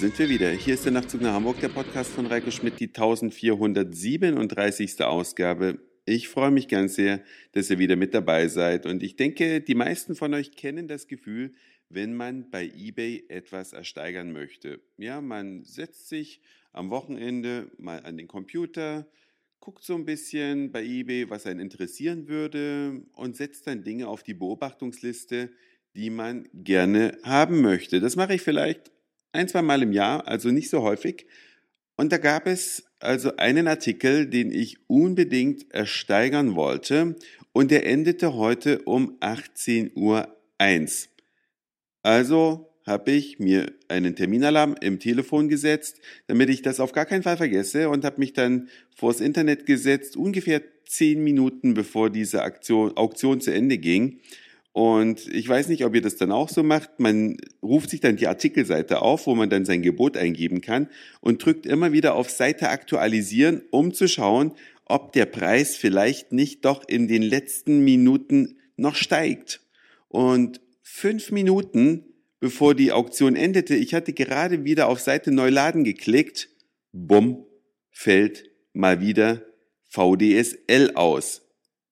sind wir wieder. Hier ist der Nachtzug nach Hamburg, der Podcast von Reiko Schmidt, die 1437. Ausgabe. Ich freue mich ganz sehr, dass ihr wieder mit dabei seid. Und ich denke, die meisten von euch kennen das Gefühl, wenn man bei eBay etwas ersteigern möchte. Ja, man setzt sich am Wochenende mal an den Computer, guckt so ein bisschen bei eBay, was einen interessieren würde und setzt dann Dinge auf die Beobachtungsliste, die man gerne haben möchte. Das mache ich vielleicht ein, zwei Mal im Jahr, also nicht so häufig. Und da gab es also einen Artikel, den ich unbedingt ersteigern wollte und der endete heute um 18.01 Uhr. Also habe ich mir einen Terminalarm im Telefon gesetzt, damit ich das auf gar keinen Fall vergesse und habe mich dann vors Internet gesetzt, ungefähr zehn Minuten bevor diese Aktion, Auktion zu Ende ging und ich weiß nicht, ob ihr das dann auch so macht. Man ruft sich dann die Artikelseite auf, wo man dann sein Gebot eingeben kann und drückt immer wieder auf Seite aktualisieren, um zu schauen, ob der Preis vielleicht nicht doch in den letzten Minuten noch steigt. Und fünf Minuten bevor die Auktion endete, ich hatte gerade wieder auf Seite Neuladen geklickt, bumm, fällt mal wieder VDSL aus.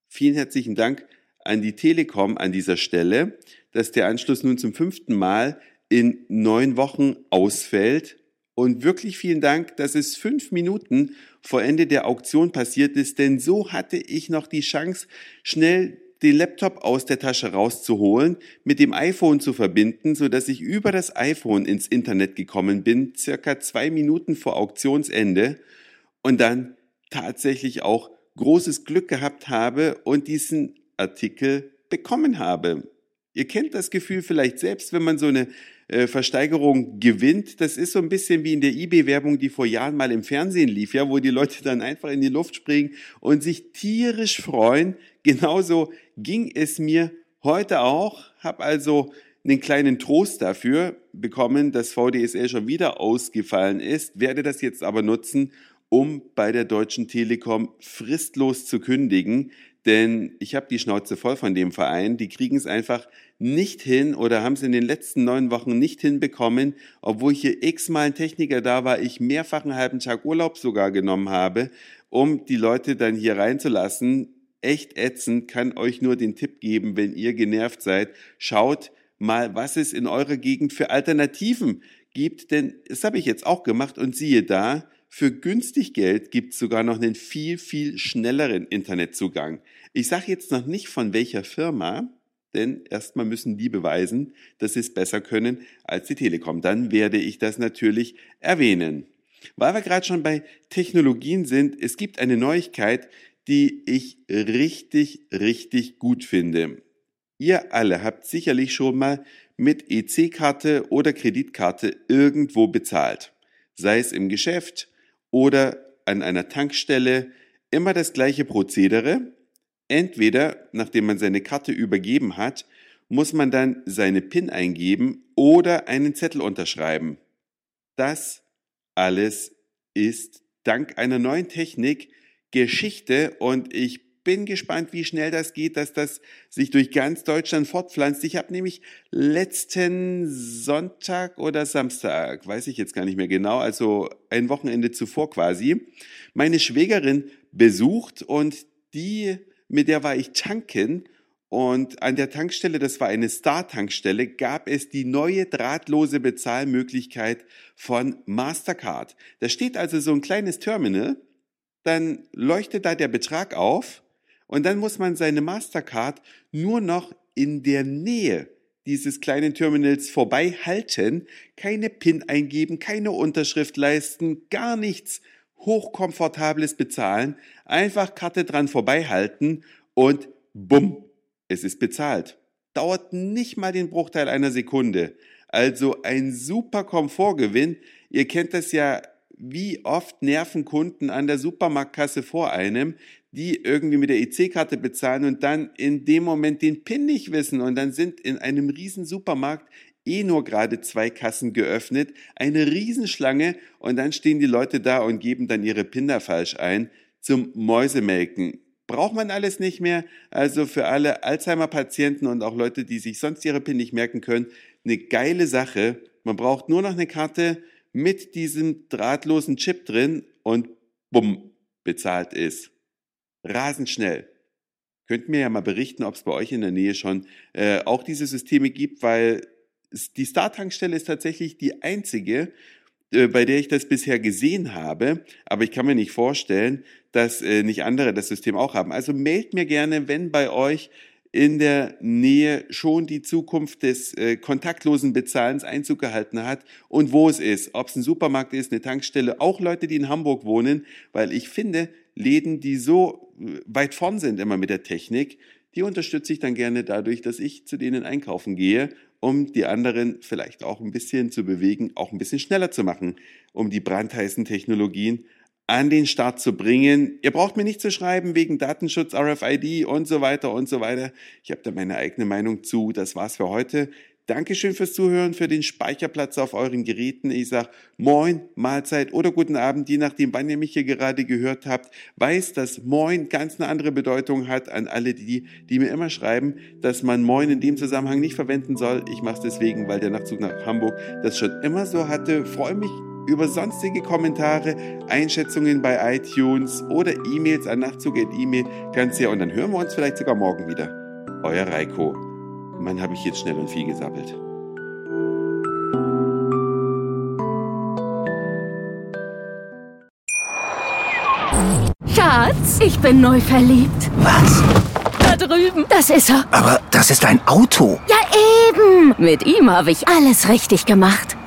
Vielen herzlichen Dank an die Telekom an dieser Stelle, dass der Anschluss nun zum fünften Mal in neun Wochen ausfällt. Und wirklich vielen Dank, dass es fünf Minuten vor Ende der Auktion passiert ist, denn so hatte ich noch die Chance, schnell den Laptop aus der Tasche rauszuholen, mit dem iPhone zu verbinden, so dass ich über das iPhone ins Internet gekommen bin, circa zwei Minuten vor Auktionsende und dann tatsächlich auch großes Glück gehabt habe und diesen Artikel bekommen habe. Ihr kennt das Gefühl vielleicht selbst, wenn man so eine äh, Versteigerung gewinnt. Das ist so ein bisschen wie in der eBay-Werbung, die vor Jahren mal im Fernsehen lief, ja, wo die Leute dann einfach in die Luft springen und sich tierisch freuen. Genauso ging es mir heute auch. Hab also einen kleinen Trost dafür bekommen, dass VDSL schon wieder ausgefallen ist, werde das jetzt aber nutzen, um bei der Deutschen Telekom fristlos zu kündigen denn ich habe die Schnauze voll von dem Verein. Die kriegen es einfach nicht hin oder haben es in den letzten neun Wochen nicht hinbekommen, obwohl hier x-mal ein Techniker da war, ich mehrfach einen halben Tag Urlaub sogar genommen habe, um die Leute dann hier reinzulassen. Echt ätzend, kann euch nur den Tipp geben, wenn ihr genervt seid, schaut mal, was es in eurer Gegend für Alternativen gibt, denn das habe ich jetzt auch gemacht und siehe da, für günstig Geld gibt es sogar noch einen viel, viel schnelleren Internetzugang. Ich sage jetzt noch nicht von welcher Firma, denn erstmal müssen die beweisen, dass sie es besser können als die Telekom. Dann werde ich das natürlich erwähnen. Weil wir gerade schon bei Technologien sind, es gibt eine Neuigkeit, die ich richtig, richtig gut finde. Ihr alle habt sicherlich schon mal mit EC-Karte oder Kreditkarte irgendwo bezahlt. Sei es im Geschäft, oder an einer Tankstelle immer das gleiche Prozedere. Entweder, nachdem man seine Karte übergeben hat, muss man dann seine PIN eingeben oder einen Zettel unterschreiben. Das alles ist dank einer neuen Technik Geschichte und ich bin gespannt, wie schnell das geht, dass das sich durch ganz Deutschland fortpflanzt. Ich habe nämlich letzten Sonntag oder Samstag, weiß ich jetzt gar nicht mehr genau, also ein Wochenende zuvor quasi, meine Schwägerin besucht und die, mit der war ich tanken und an der Tankstelle, das war eine Star-Tankstelle, gab es die neue drahtlose Bezahlmöglichkeit von Mastercard. Da steht also so ein kleines Terminal, dann leuchtet da der Betrag auf und dann muss man seine Mastercard nur noch in der Nähe dieses kleinen Terminals vorbei halten, keine PIN eingeben, keine Unterschrift leisten, gar nichts hochkomfortables bezahlen, einfach Karte dran vorbeihalten und bumm, es ist bezahlt. Dauert nicht mal den Bruchteil einer Sekunde. Also ein super Komfortgewinn. Ihr kennt das ja, wie oft nerven Kunden an der Supermarktkasse vor einem, die irgendwie mit der EC-Karte bezahlen und dann in dem Moment den PIN nicht wissen und dann sind in einem riesen Supermarkt eh nur gerade zwei Kassen geöffnet, eine Riesenschlange und dann stehen die Leute da und geben dann ihre PIN da falsch ein zum Mäusemelken. Braucht man alles nicht mehr. Also für alle Alzheimer-Patienten und auch Leute, die sich sonst ihre PIN nicht merken können, eine geile Sache. Man braucht nur noch eine Karte, mit diesem drahtlosen Chip drin und bumm, bezahlt ist. Rasend schnell. Könnt mir ja mal berichten, ob es bei euch in der Nähe schon äh, auch diese Systeme gibt, weil die Star-Tankstelle ist tatsächlich die einzige, äh, bei der ich das bisher gesehen habe, aber ich kann mir nicht vorstellen, dass äh, nicht andere das System auch haben. Also meldet mir gerne, wenn bei euch in der Nähe schon die Zukunft des äh, kontaktlosen Bezahlens Einzug gehalten hat und wo es ist, ob es ein Supermarkt ist, eine Tankstelle, auch Leute, die in Hamburg wohnen, weil ich finde, Läden, die so äh, weit vorn sind immer mit der Technik, die unterstütze ich dann gerne dadurch, dass ich zu denen einkaufen gehe, um die anderen vielleicht auch ein bisschen zu bewegen, auch ein bisschen schneller zu machen, um die brandheißen Technologien an den Start zu bringen. Ihr braucht mir nicht zu schreiben wegen Datenschutz, RFID und so weiter und so weiter. Ich habe da meine eigene Meinung zu. Das war's für heute. Dankeschön fürs Zuhören, für den Speicherplatz auf euren Geräten. Ich sag Moin, Mahlzeit oder guten Abend, je nachdem, wann ihr mich hier gerade gehört habt. Weiß, dass Moin ganz eine andere Bedeutung hat an alle die, die mir immer schreiben, dass man Moin in dem Zusammenhang nicht verwenden soll. Ich mache es deswegen, weil der Nachzug nach Hamburg das schon immer so hatte. Freue mich über sonstige Kommentare, Einschätzungen bei iTunes oder E-Mails an nachzug.email ganz sehr und dann hören wir uns vielleicht sogar morgen wieder. Euer Reiko. Mann, habe ich jetzt schnell und viel gesabbelt. Schatz, ich bin neu verliebt. Was? Da drüben. Das ist er. Aber das ist ein Auto. Ja, eben. Mit ihm habe ich alles richtig gemacht.